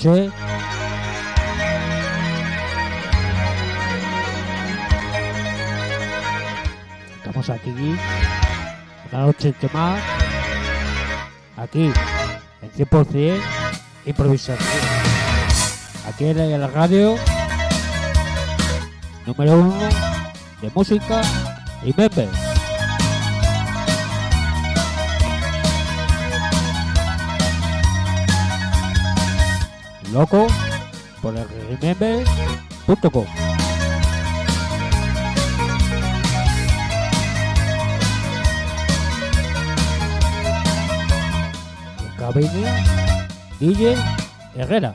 Estamos aquí, una noche más, aquí, en 100% improvisación. Aquí en la radio, número uno de música y memes. Loco por el remember.com. Cabina DJ Herrera.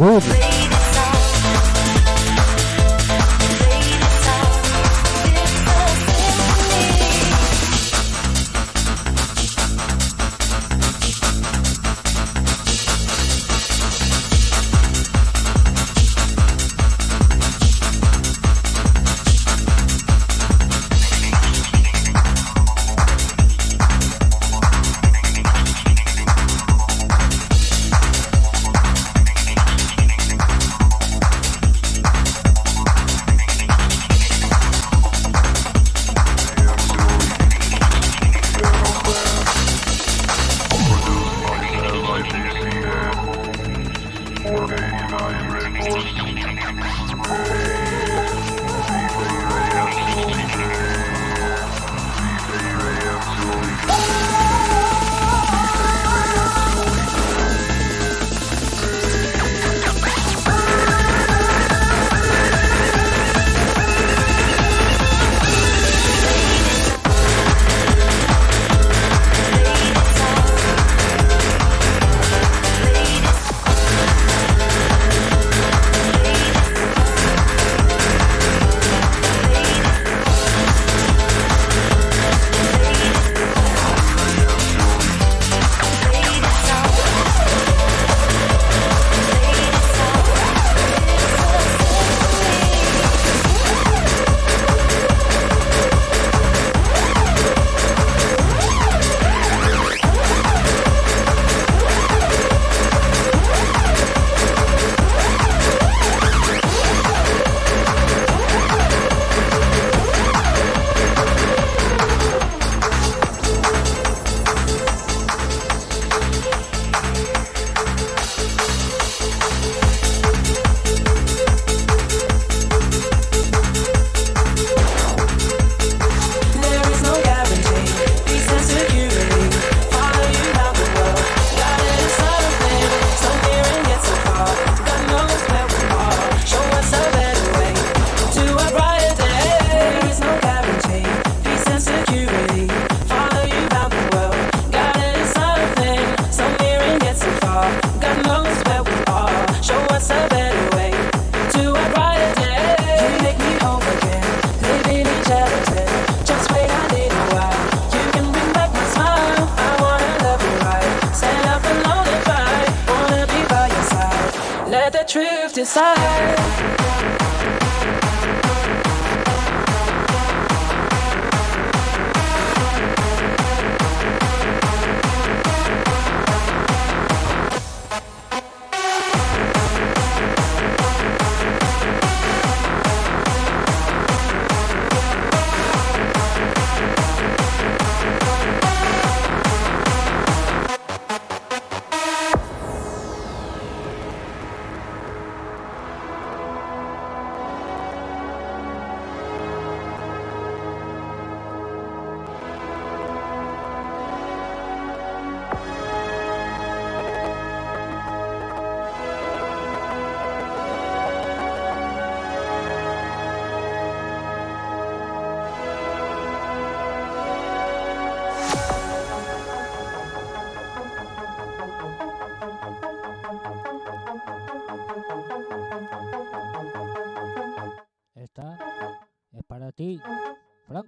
Good.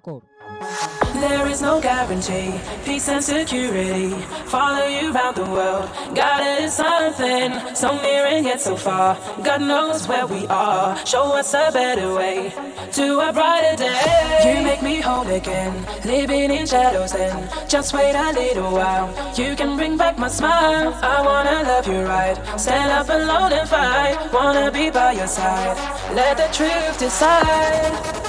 Y no guarantee peace and security. Follow you around the world. Is something so near and yet so far. God knows where we are. Show us a better way to a brighter day. You make me whole again, living in shadows. And just wait a little while. You can bring back my smile. I wanna love you right. Stand up alone and fight. Wanna be by your side. Let the truth decide.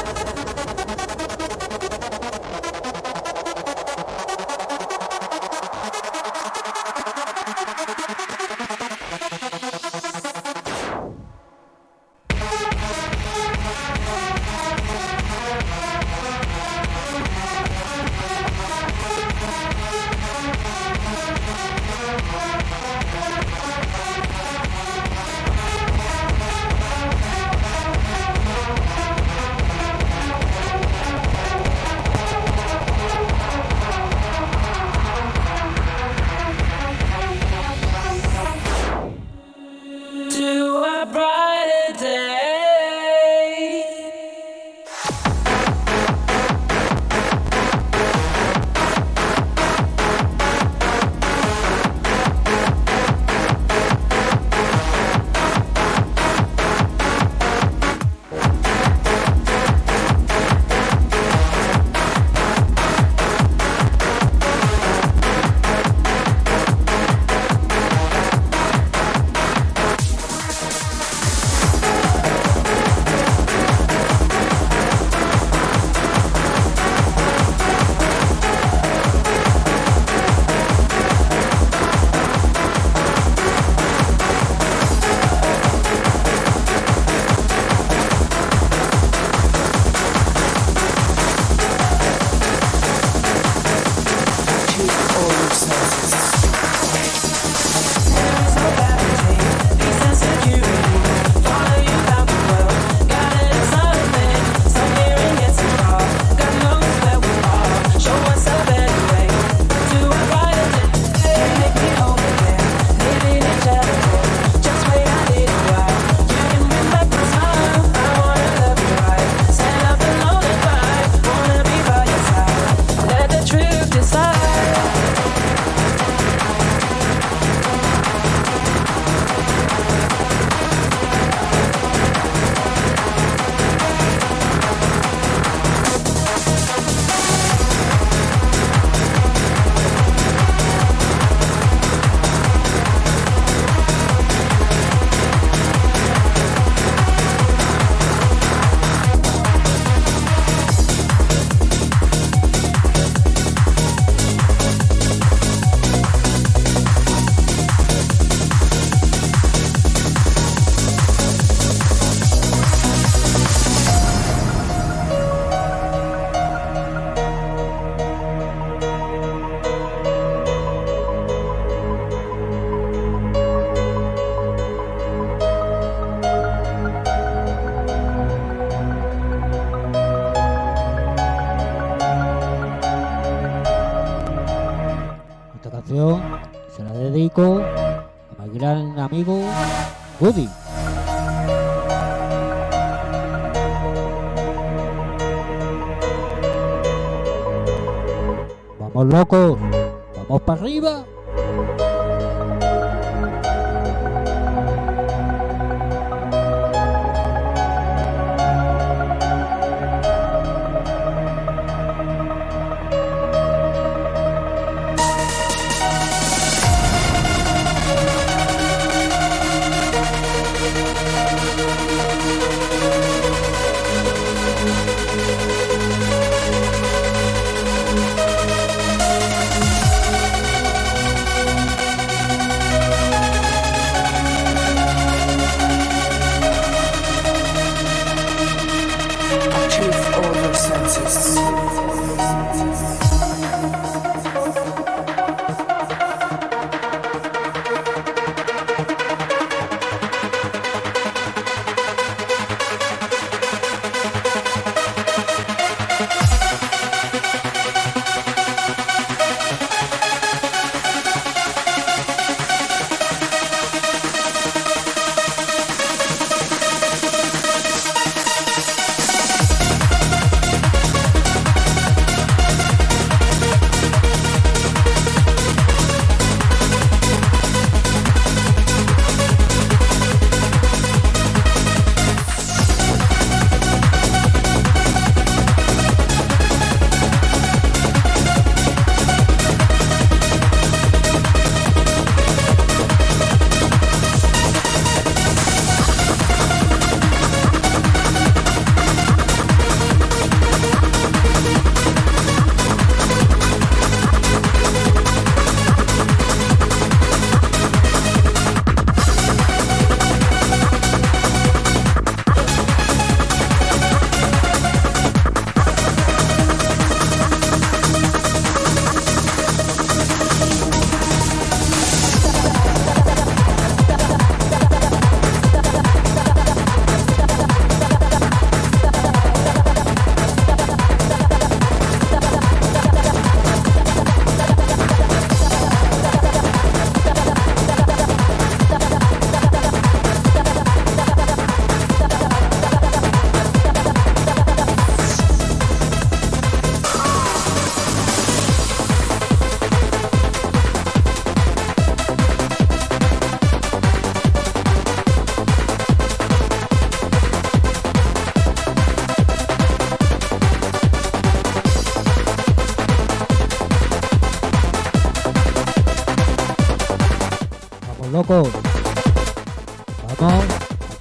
Vamos,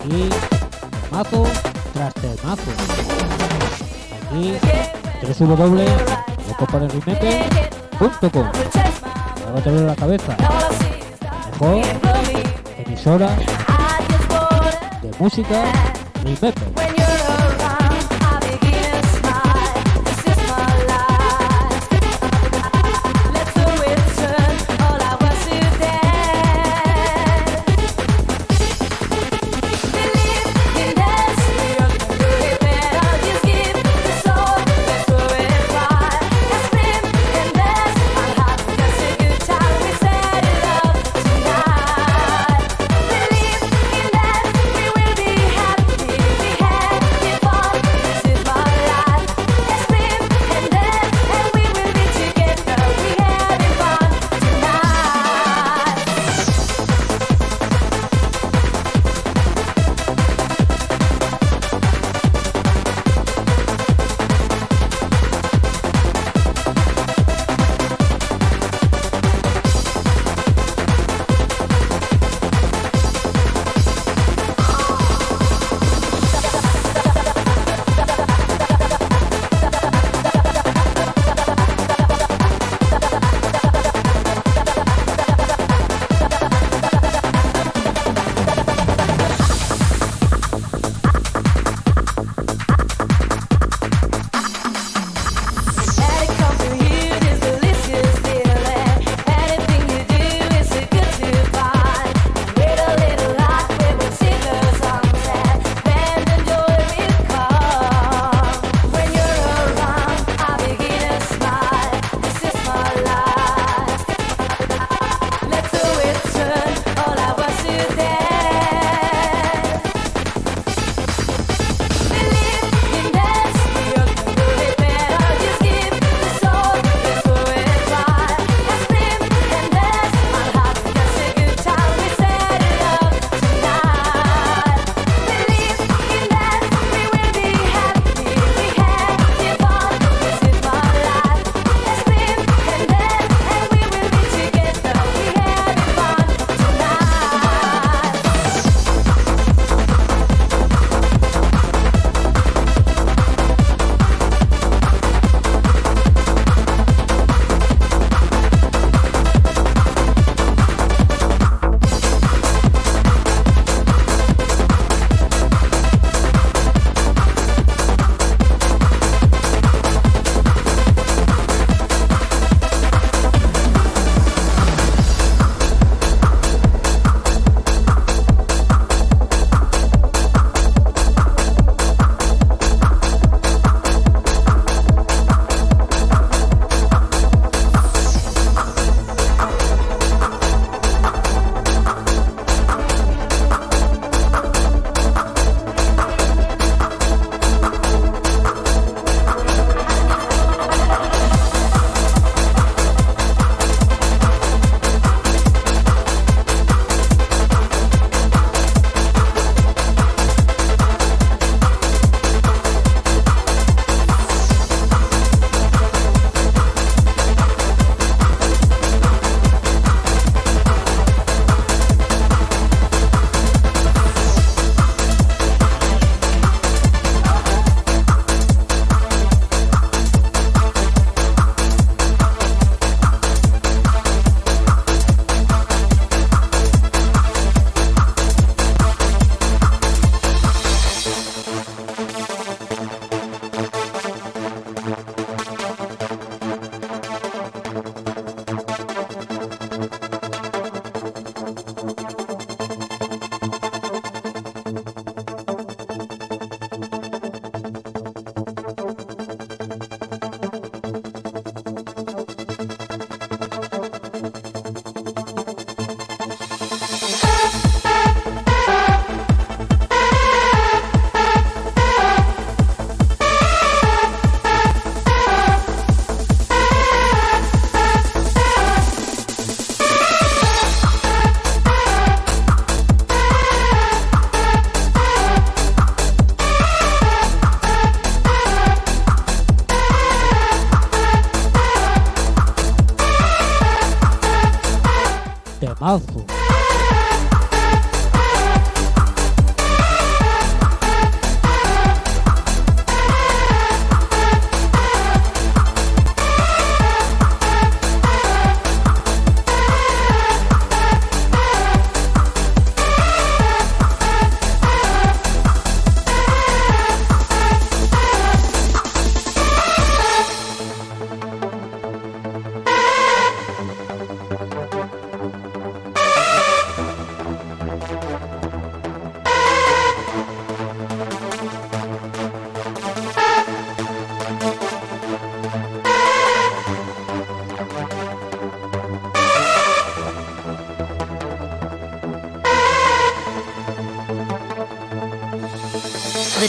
aquí, mazo tras mazo. Aquí, www.locoparelrimete.com Ahora te veo la cabeza. Mejor emisora de música Rimete.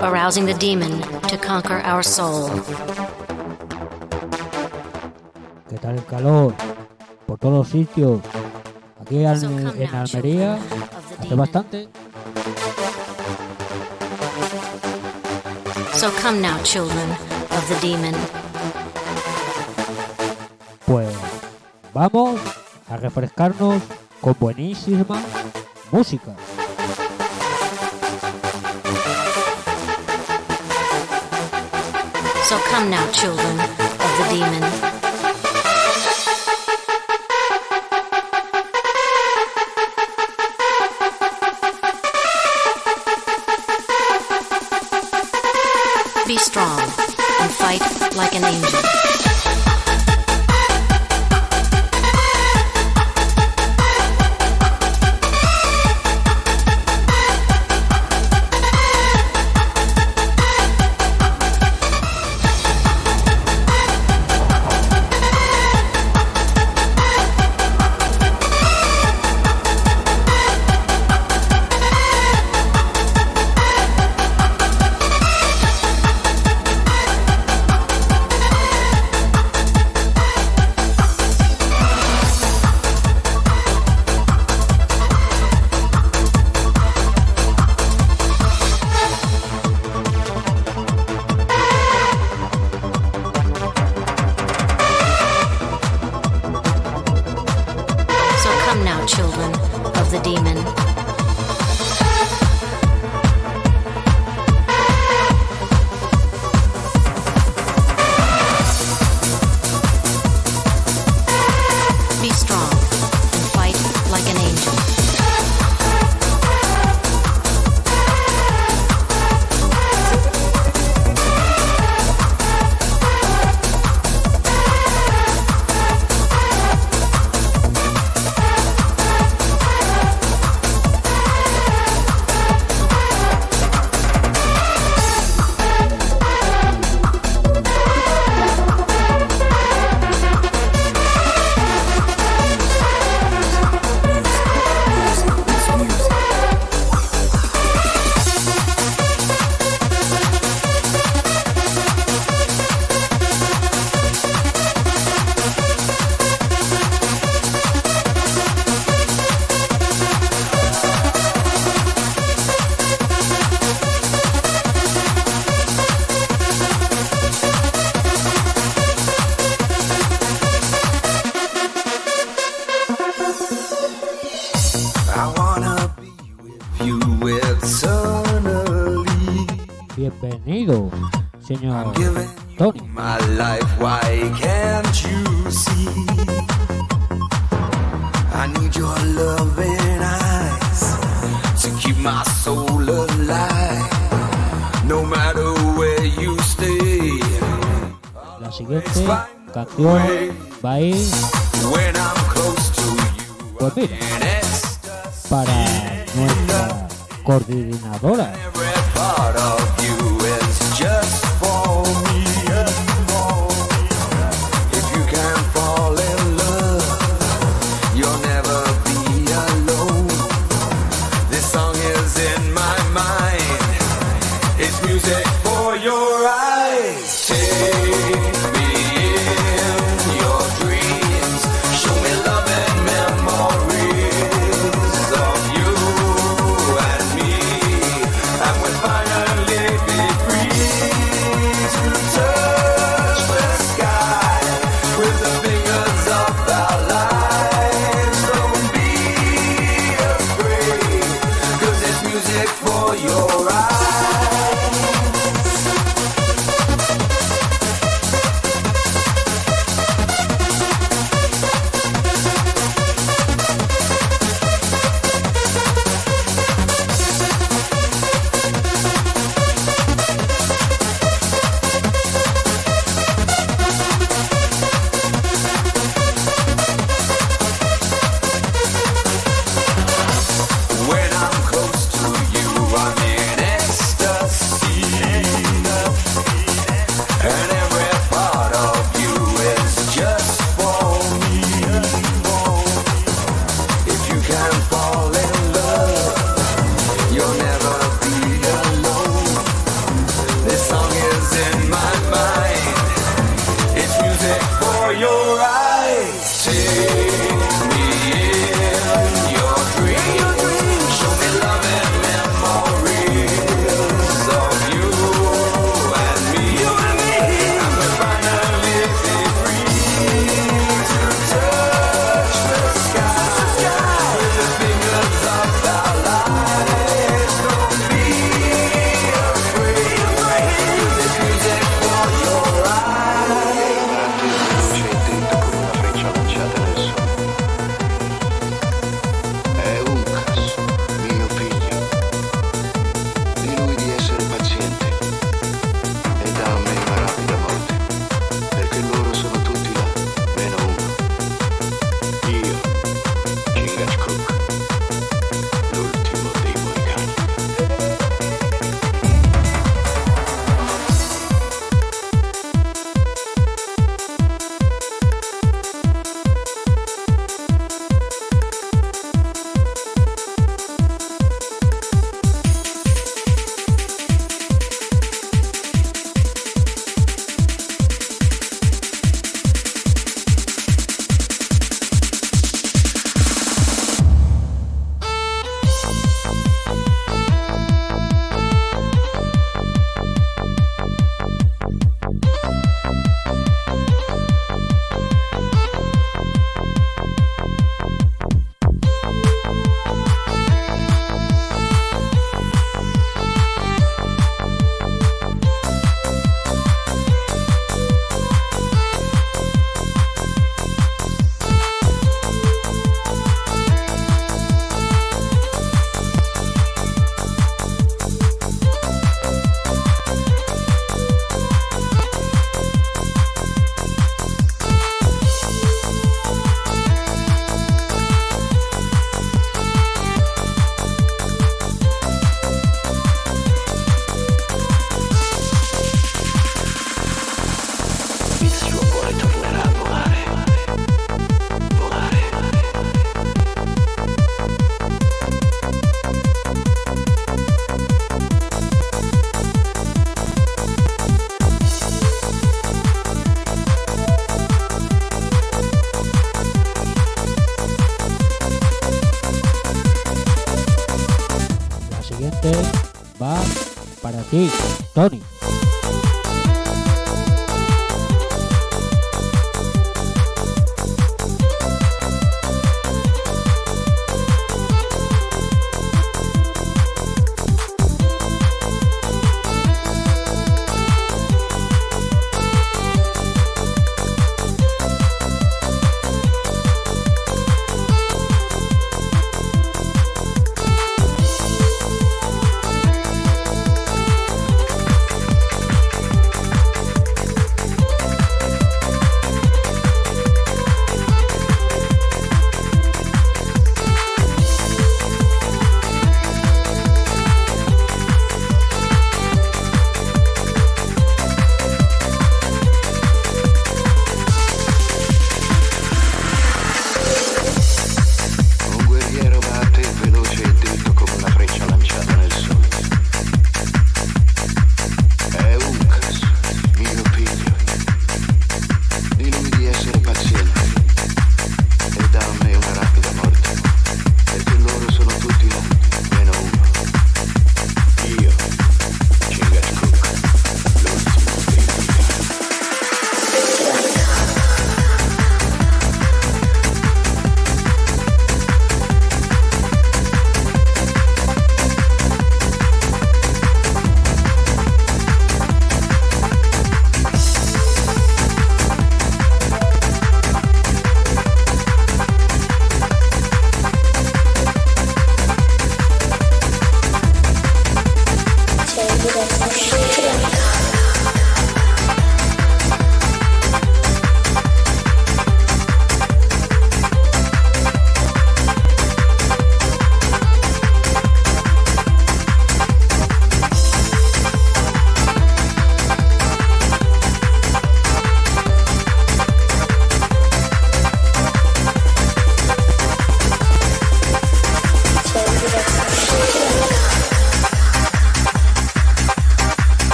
arousing the demon to conquer our soul. ¿Qué tal el calor? Por todos los sitios. Aquí en, So come en now, Almería children of the hace demon. bastante. So come now, children of the demon. Pues vamos a refrescarnos con buenísima música. So come now, children of the demon. Be strong and fight like an angel. It's music for your eyes. Tony.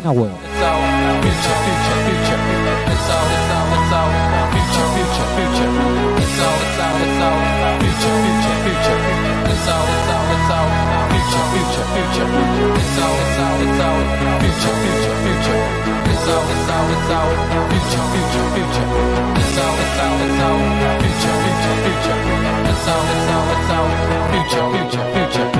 Página web. Future, future, future.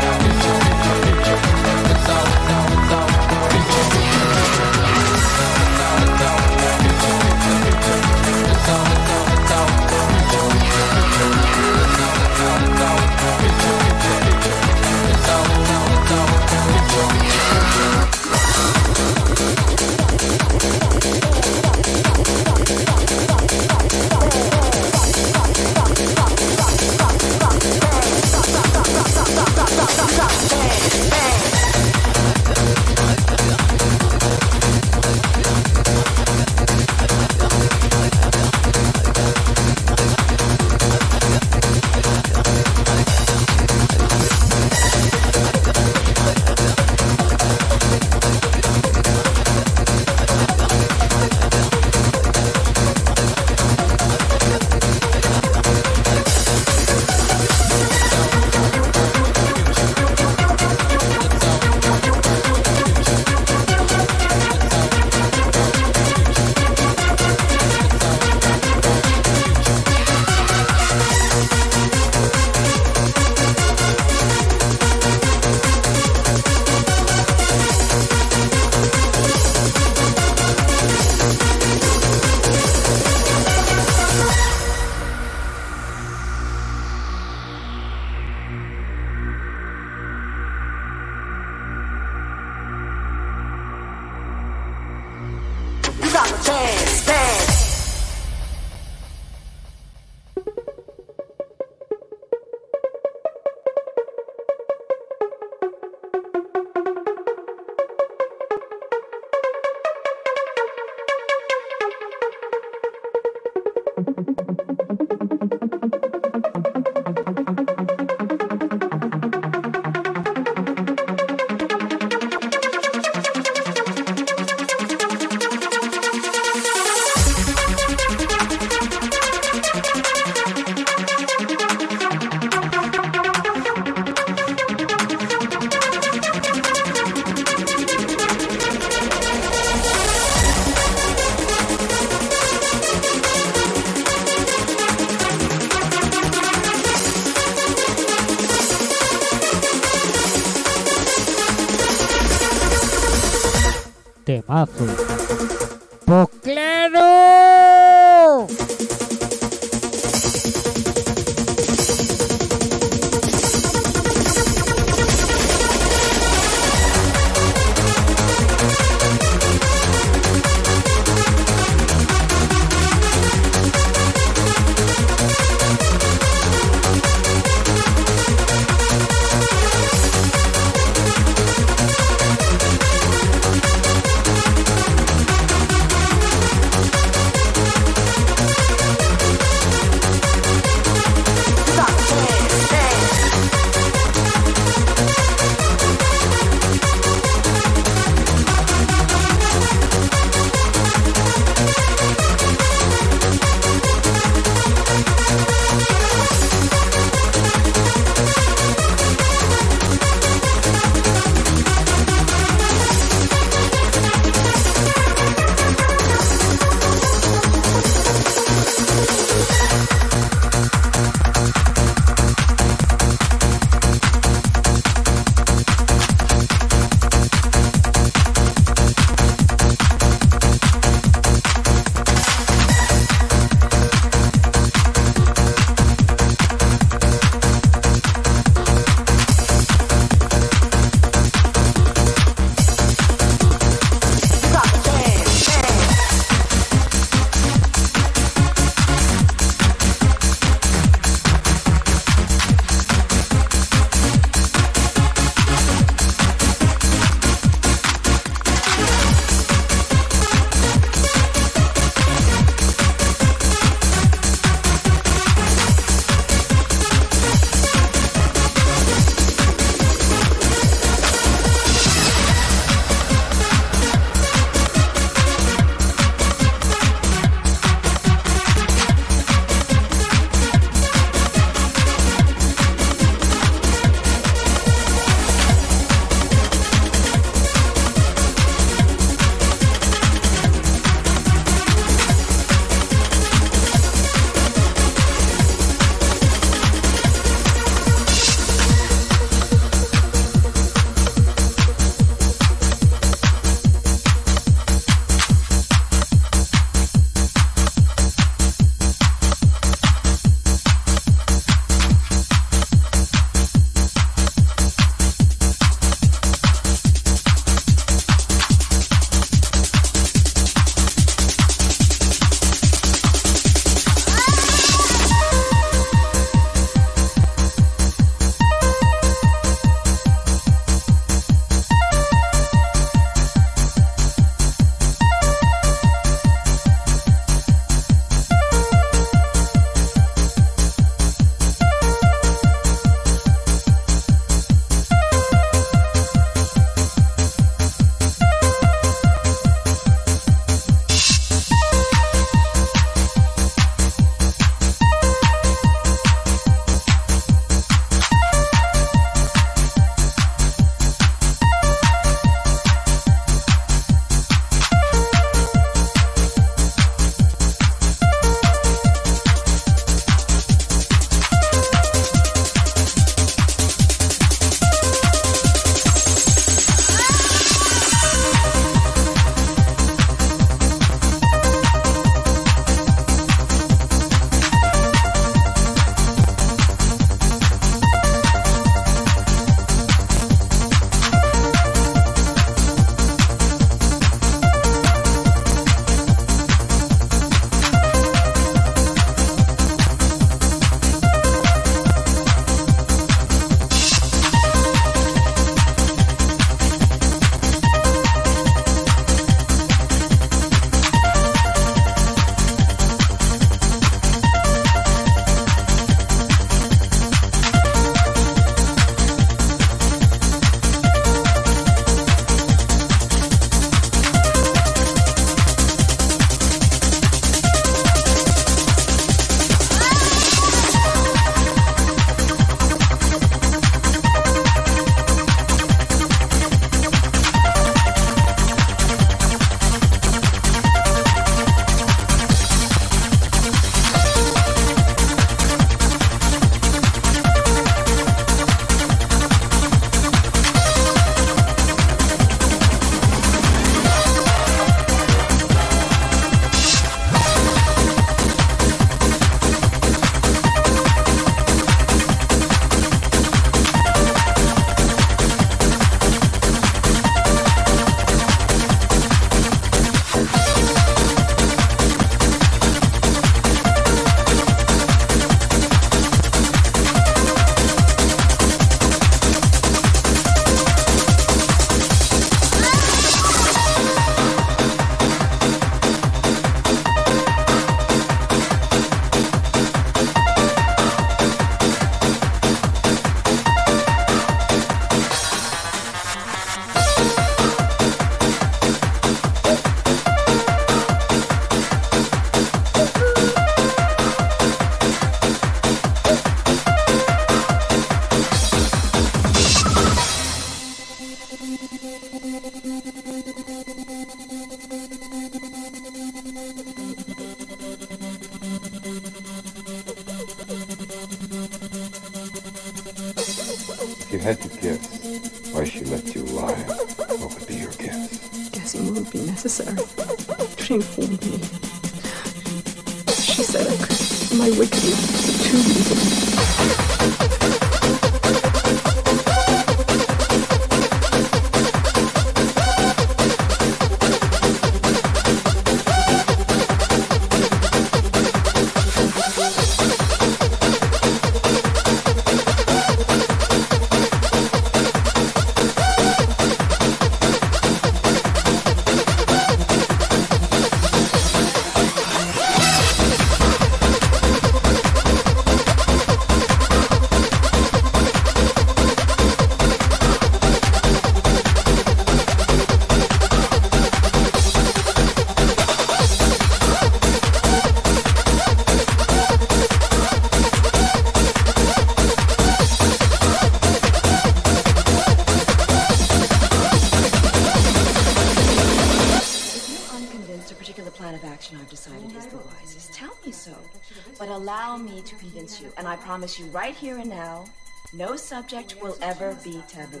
promise you right here and now, no subject will ever be taboo.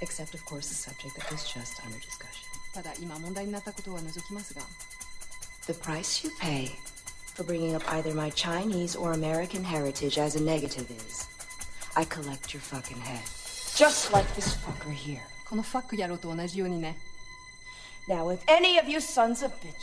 Except, of course, the subject that was just under discussion. The price you pay for bringing up either my Chinese or American heritage as a negative is I collect your fucking head. Just like this fucker here. Now, if any of you sons of bitches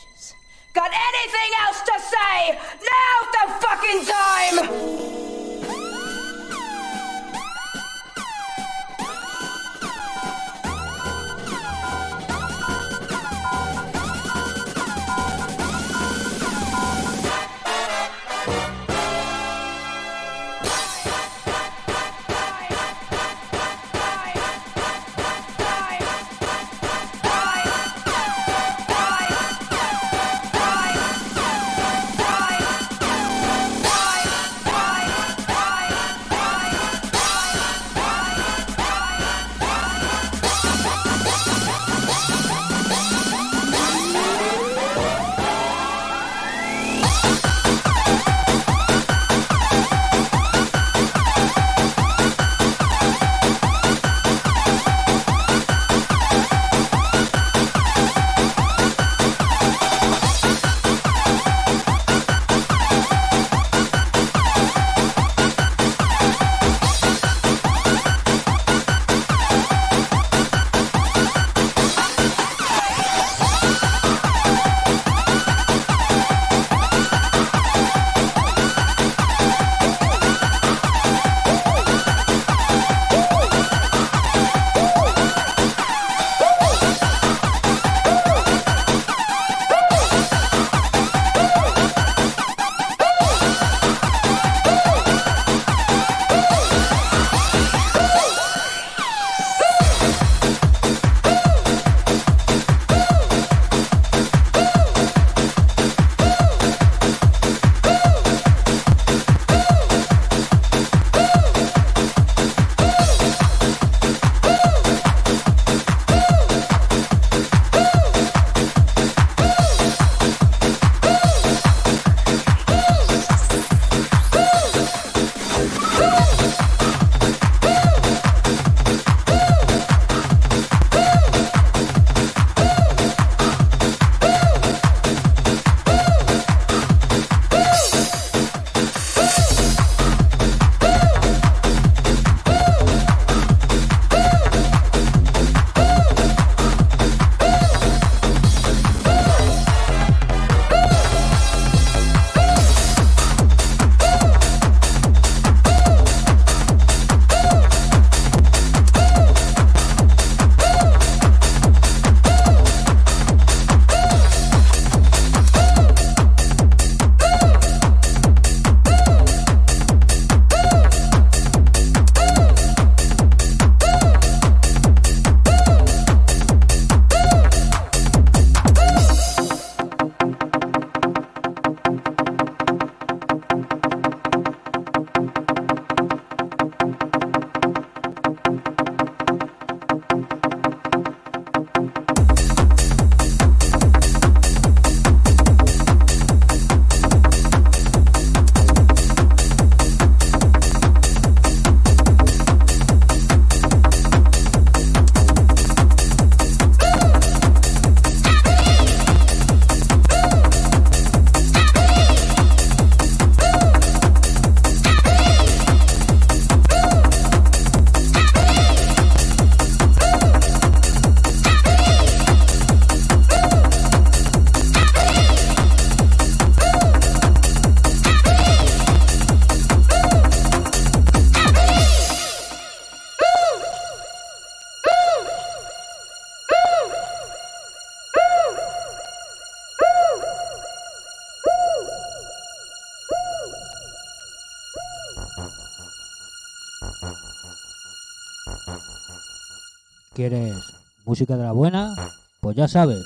sabes,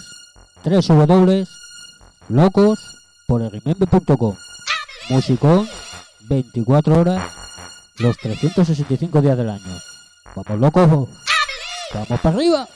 www.locosporelremember.com Musicón, 24 horas, los 365 días del año. ¡Vamos locos! ¡Vamos para arriba!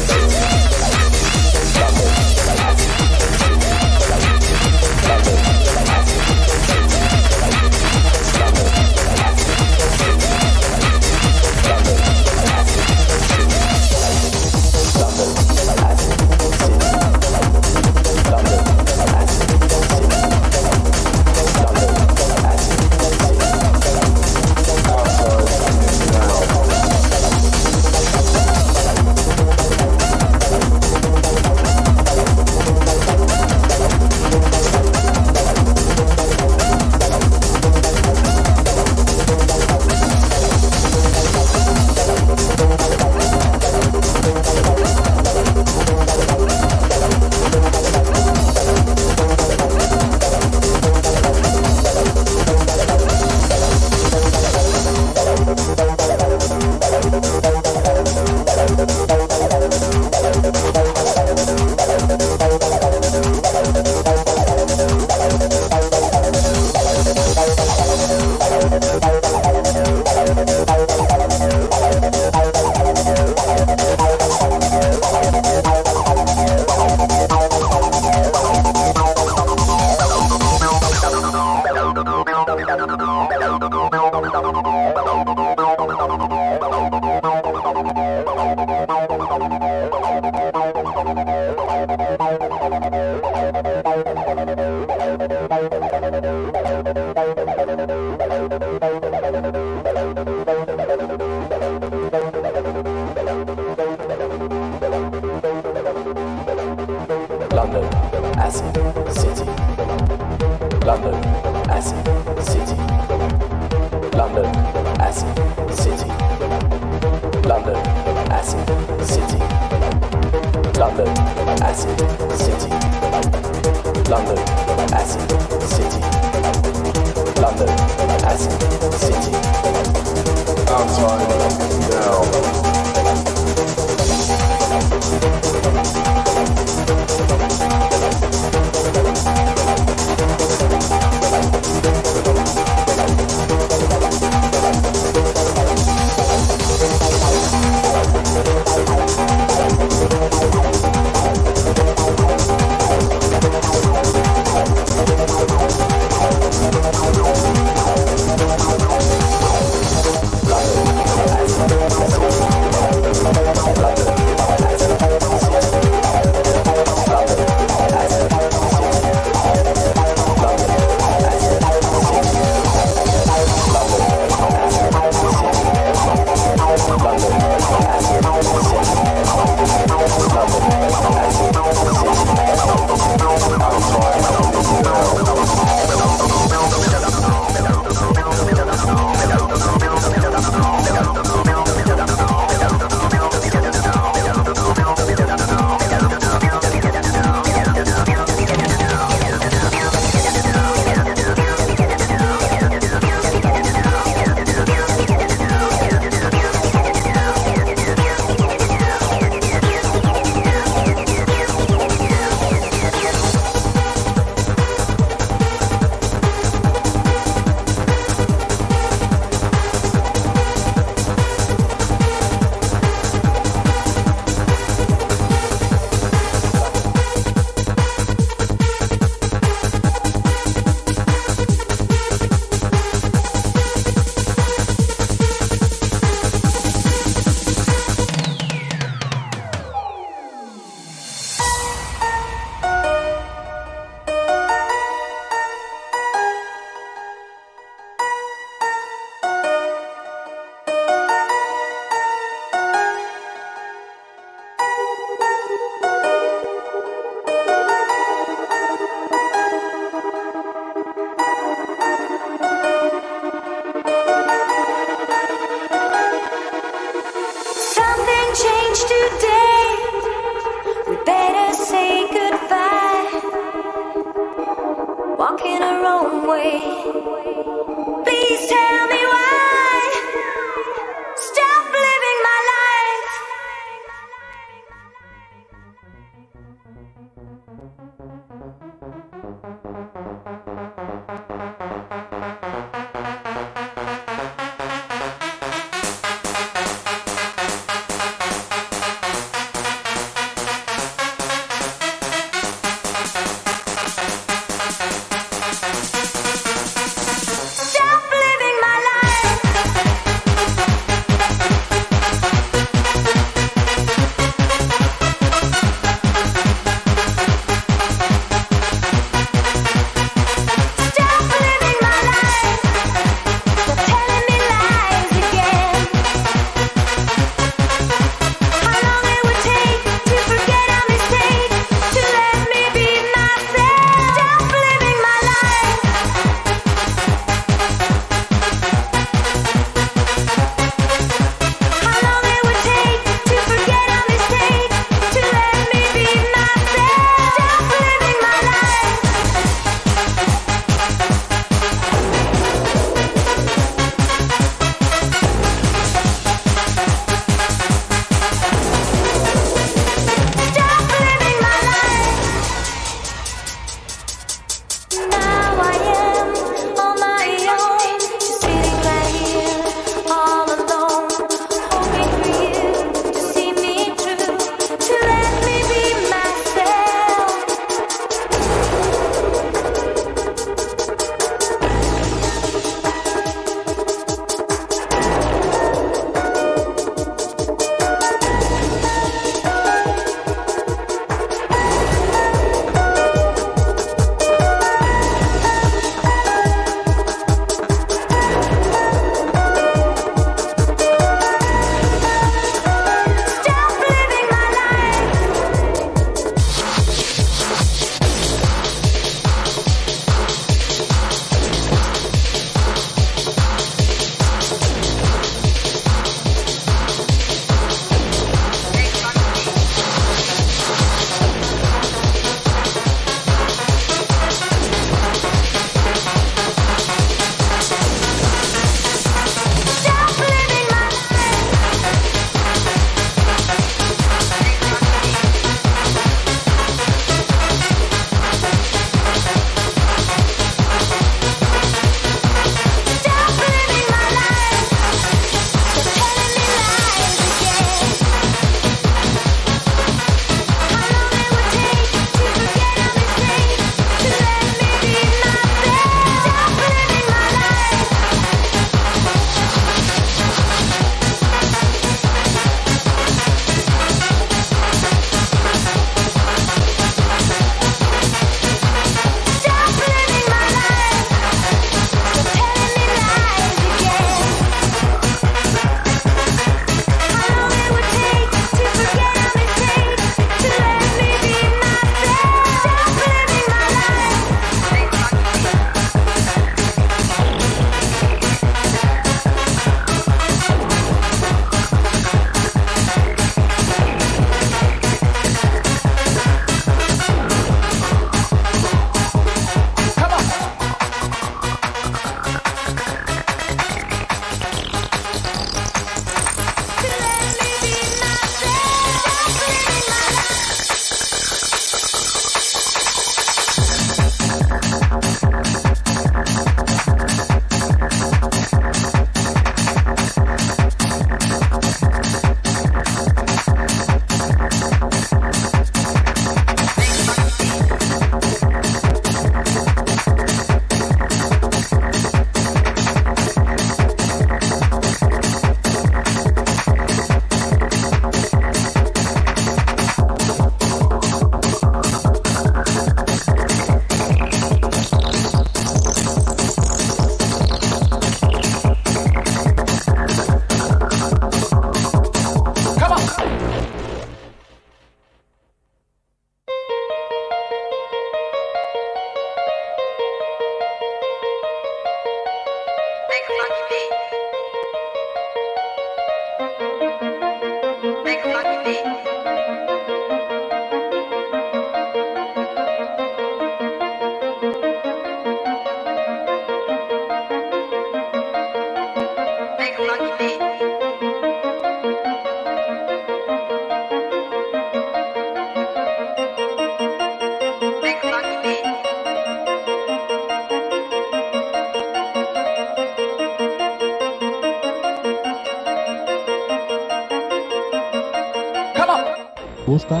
Busca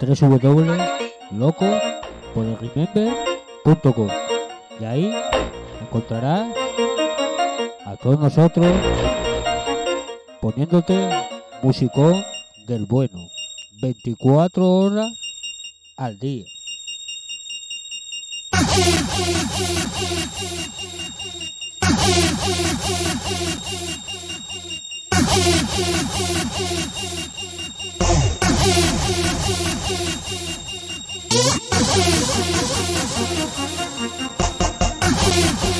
www.loco.remember.com y ahí encontrarás a todos nosotros poniéndote musicón del bueno 24 horas al día. Thank you.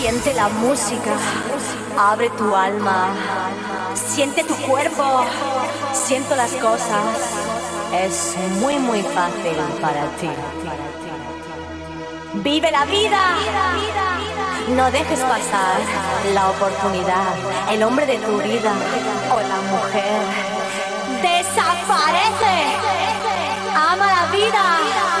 Siente la música, abre tu alma, siente tu cuerpo, siento las cosas. Es muy muy fácil para ti. Vive la vida. No dejes pasar la oportunidad. El hombre de tu vida o la mujer desaparece. Ama la vida.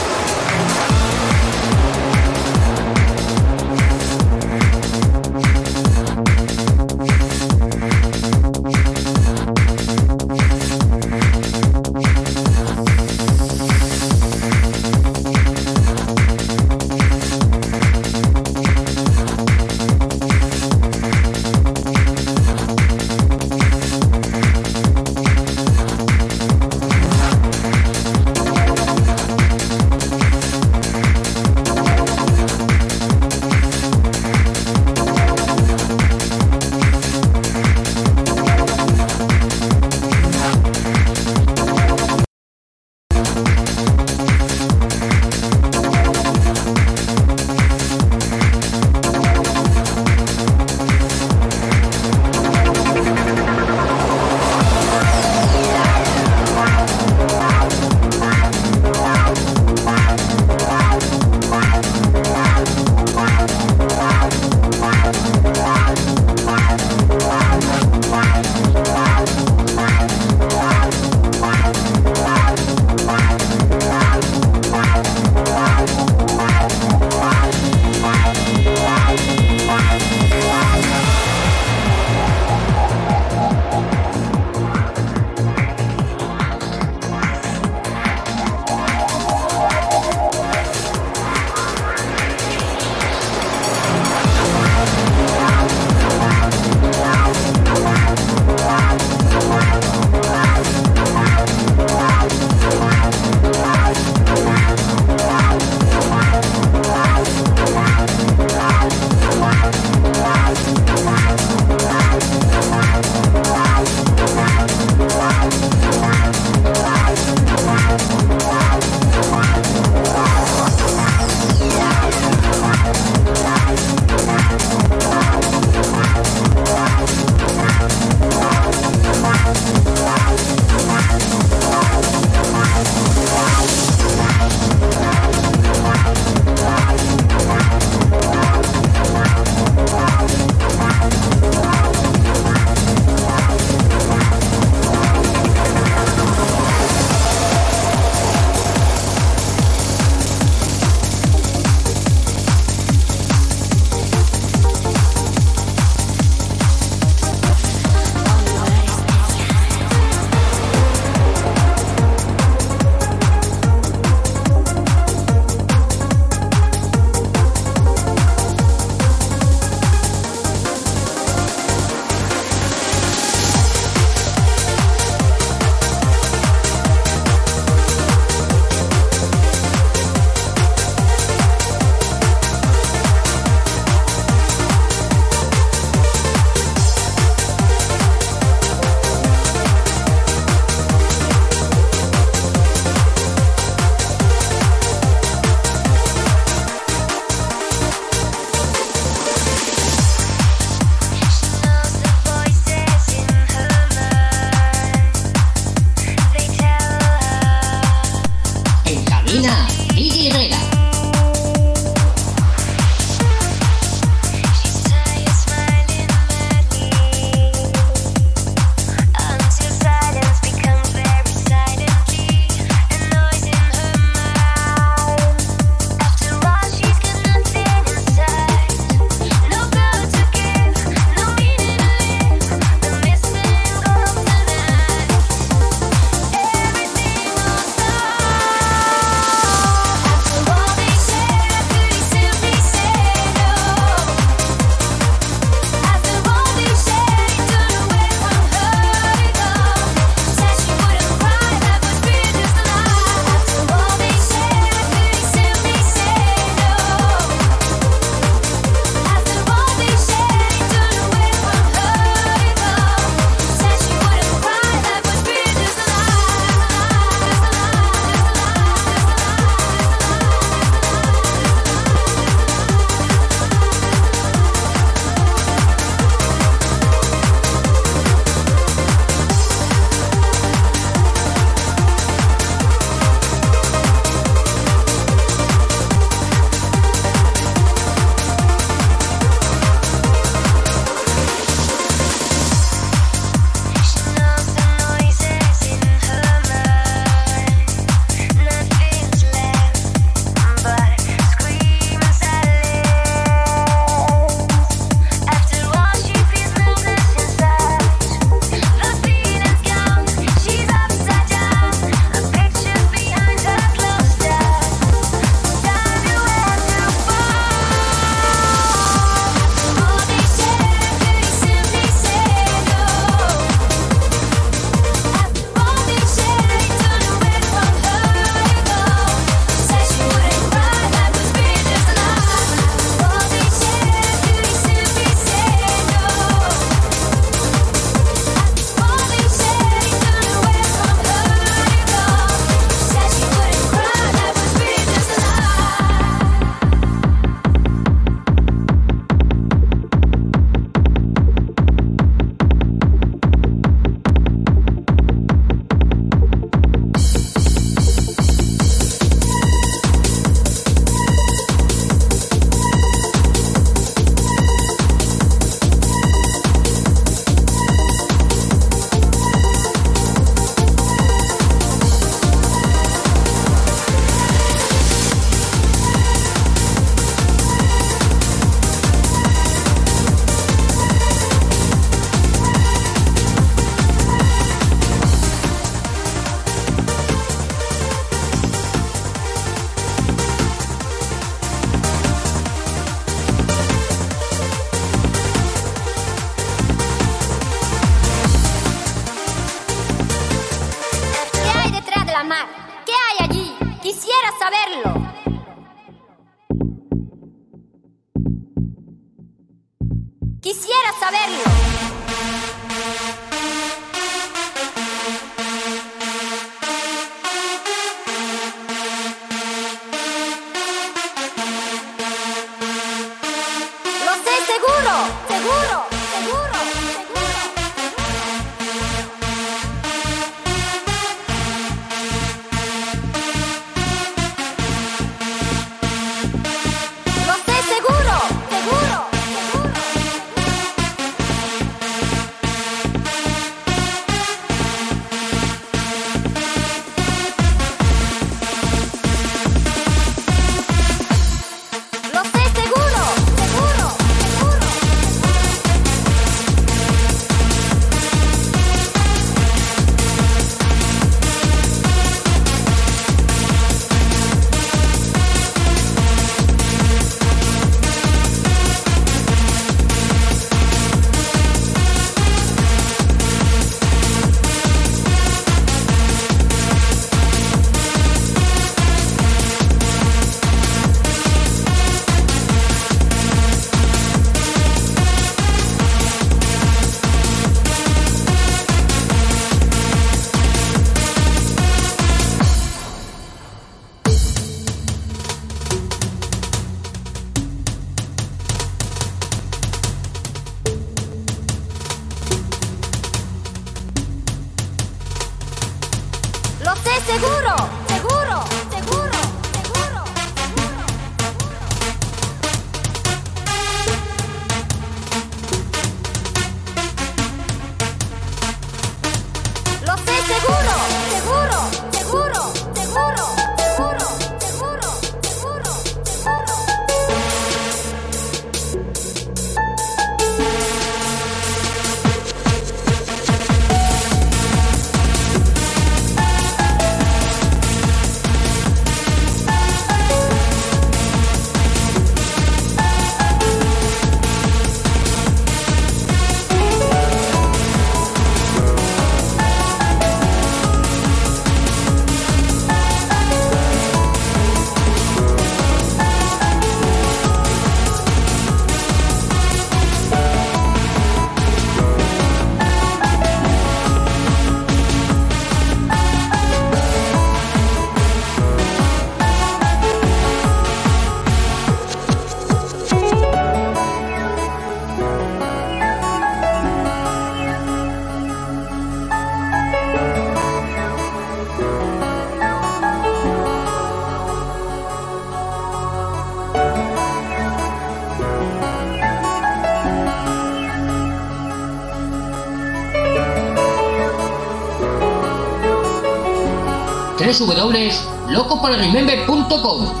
www.locoporremember.com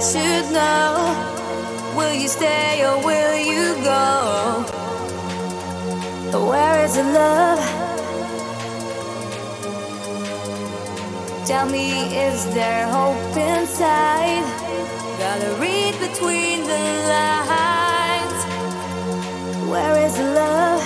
should know. Will you stay or will you go? Where is the love? Tell me, is there hope inside? Gotta read between the lines. Where is the love?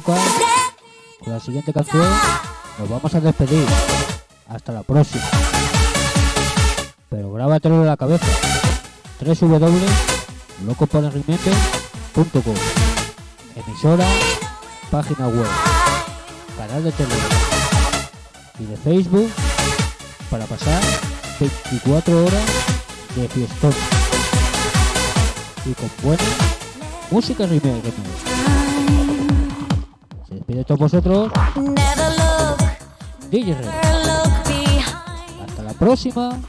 Con la siguiente canción nos vamos a despedir. Hasta la próxima. Pero grábatelo de la cabeza. www.locosporenrimiento.com Emisora, página web, canal de Telegram y de Facebook para pasar 24 horas de fiestón y con buena música remake despido todos vosotros. DJ Red. Hasta la próxima.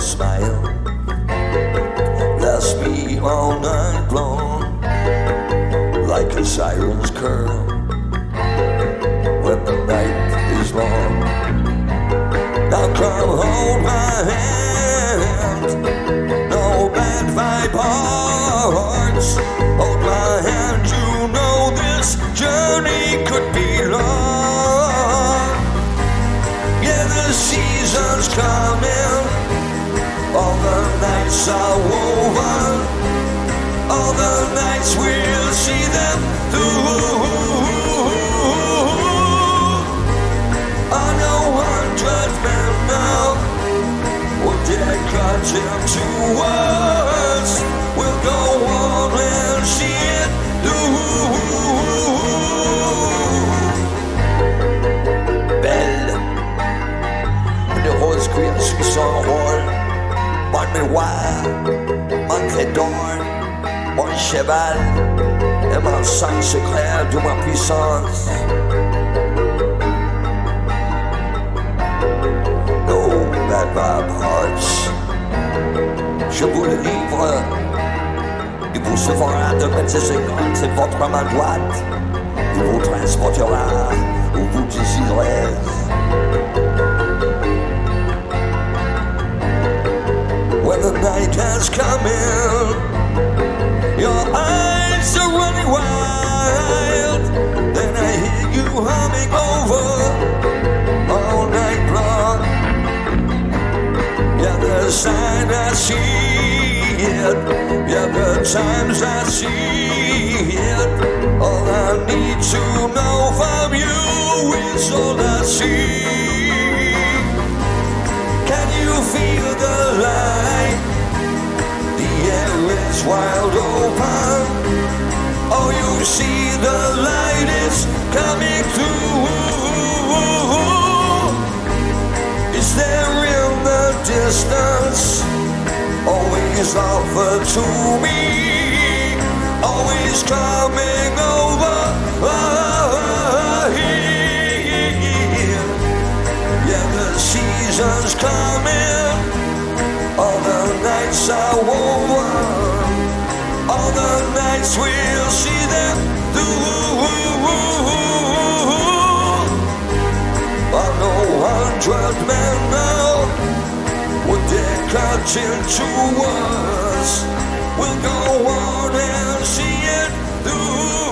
Smile lasts me all night long, like a siren's curl when the night is long. Now come hold my hand, no bad vibe hearts. Hold my hand, you know this journey could be long. Yeah, the season's coming. All the nights are woven. All the nights we'll see them through. I know hundred men now. We'll get cut into words. We'll go on and see it through. Belle. Le rose cuir suit son rôle. Mon miroir, mon cheval et mon sang secret de ma puissance. Vibe hearts. Je vous le livre. Il vous suffira de mettre ses secondes, c'est votre main droite. Il vous transportera où vous désirez. Night coming. Your eyes are running wild. Then I hear you humming over all night long. Yeah, the sign I see it. Yeah, the times I see it. All I need to know from you is all I see. Can you feel the light? Is wide open. Oh, you see the light is coming through. Is there in the distance? Always offer to me. Always coming over. here. Yeah, the season's coming. All the nights are woven. All the we'll see them do. No hundred men now would into us. We'll go on and see it through.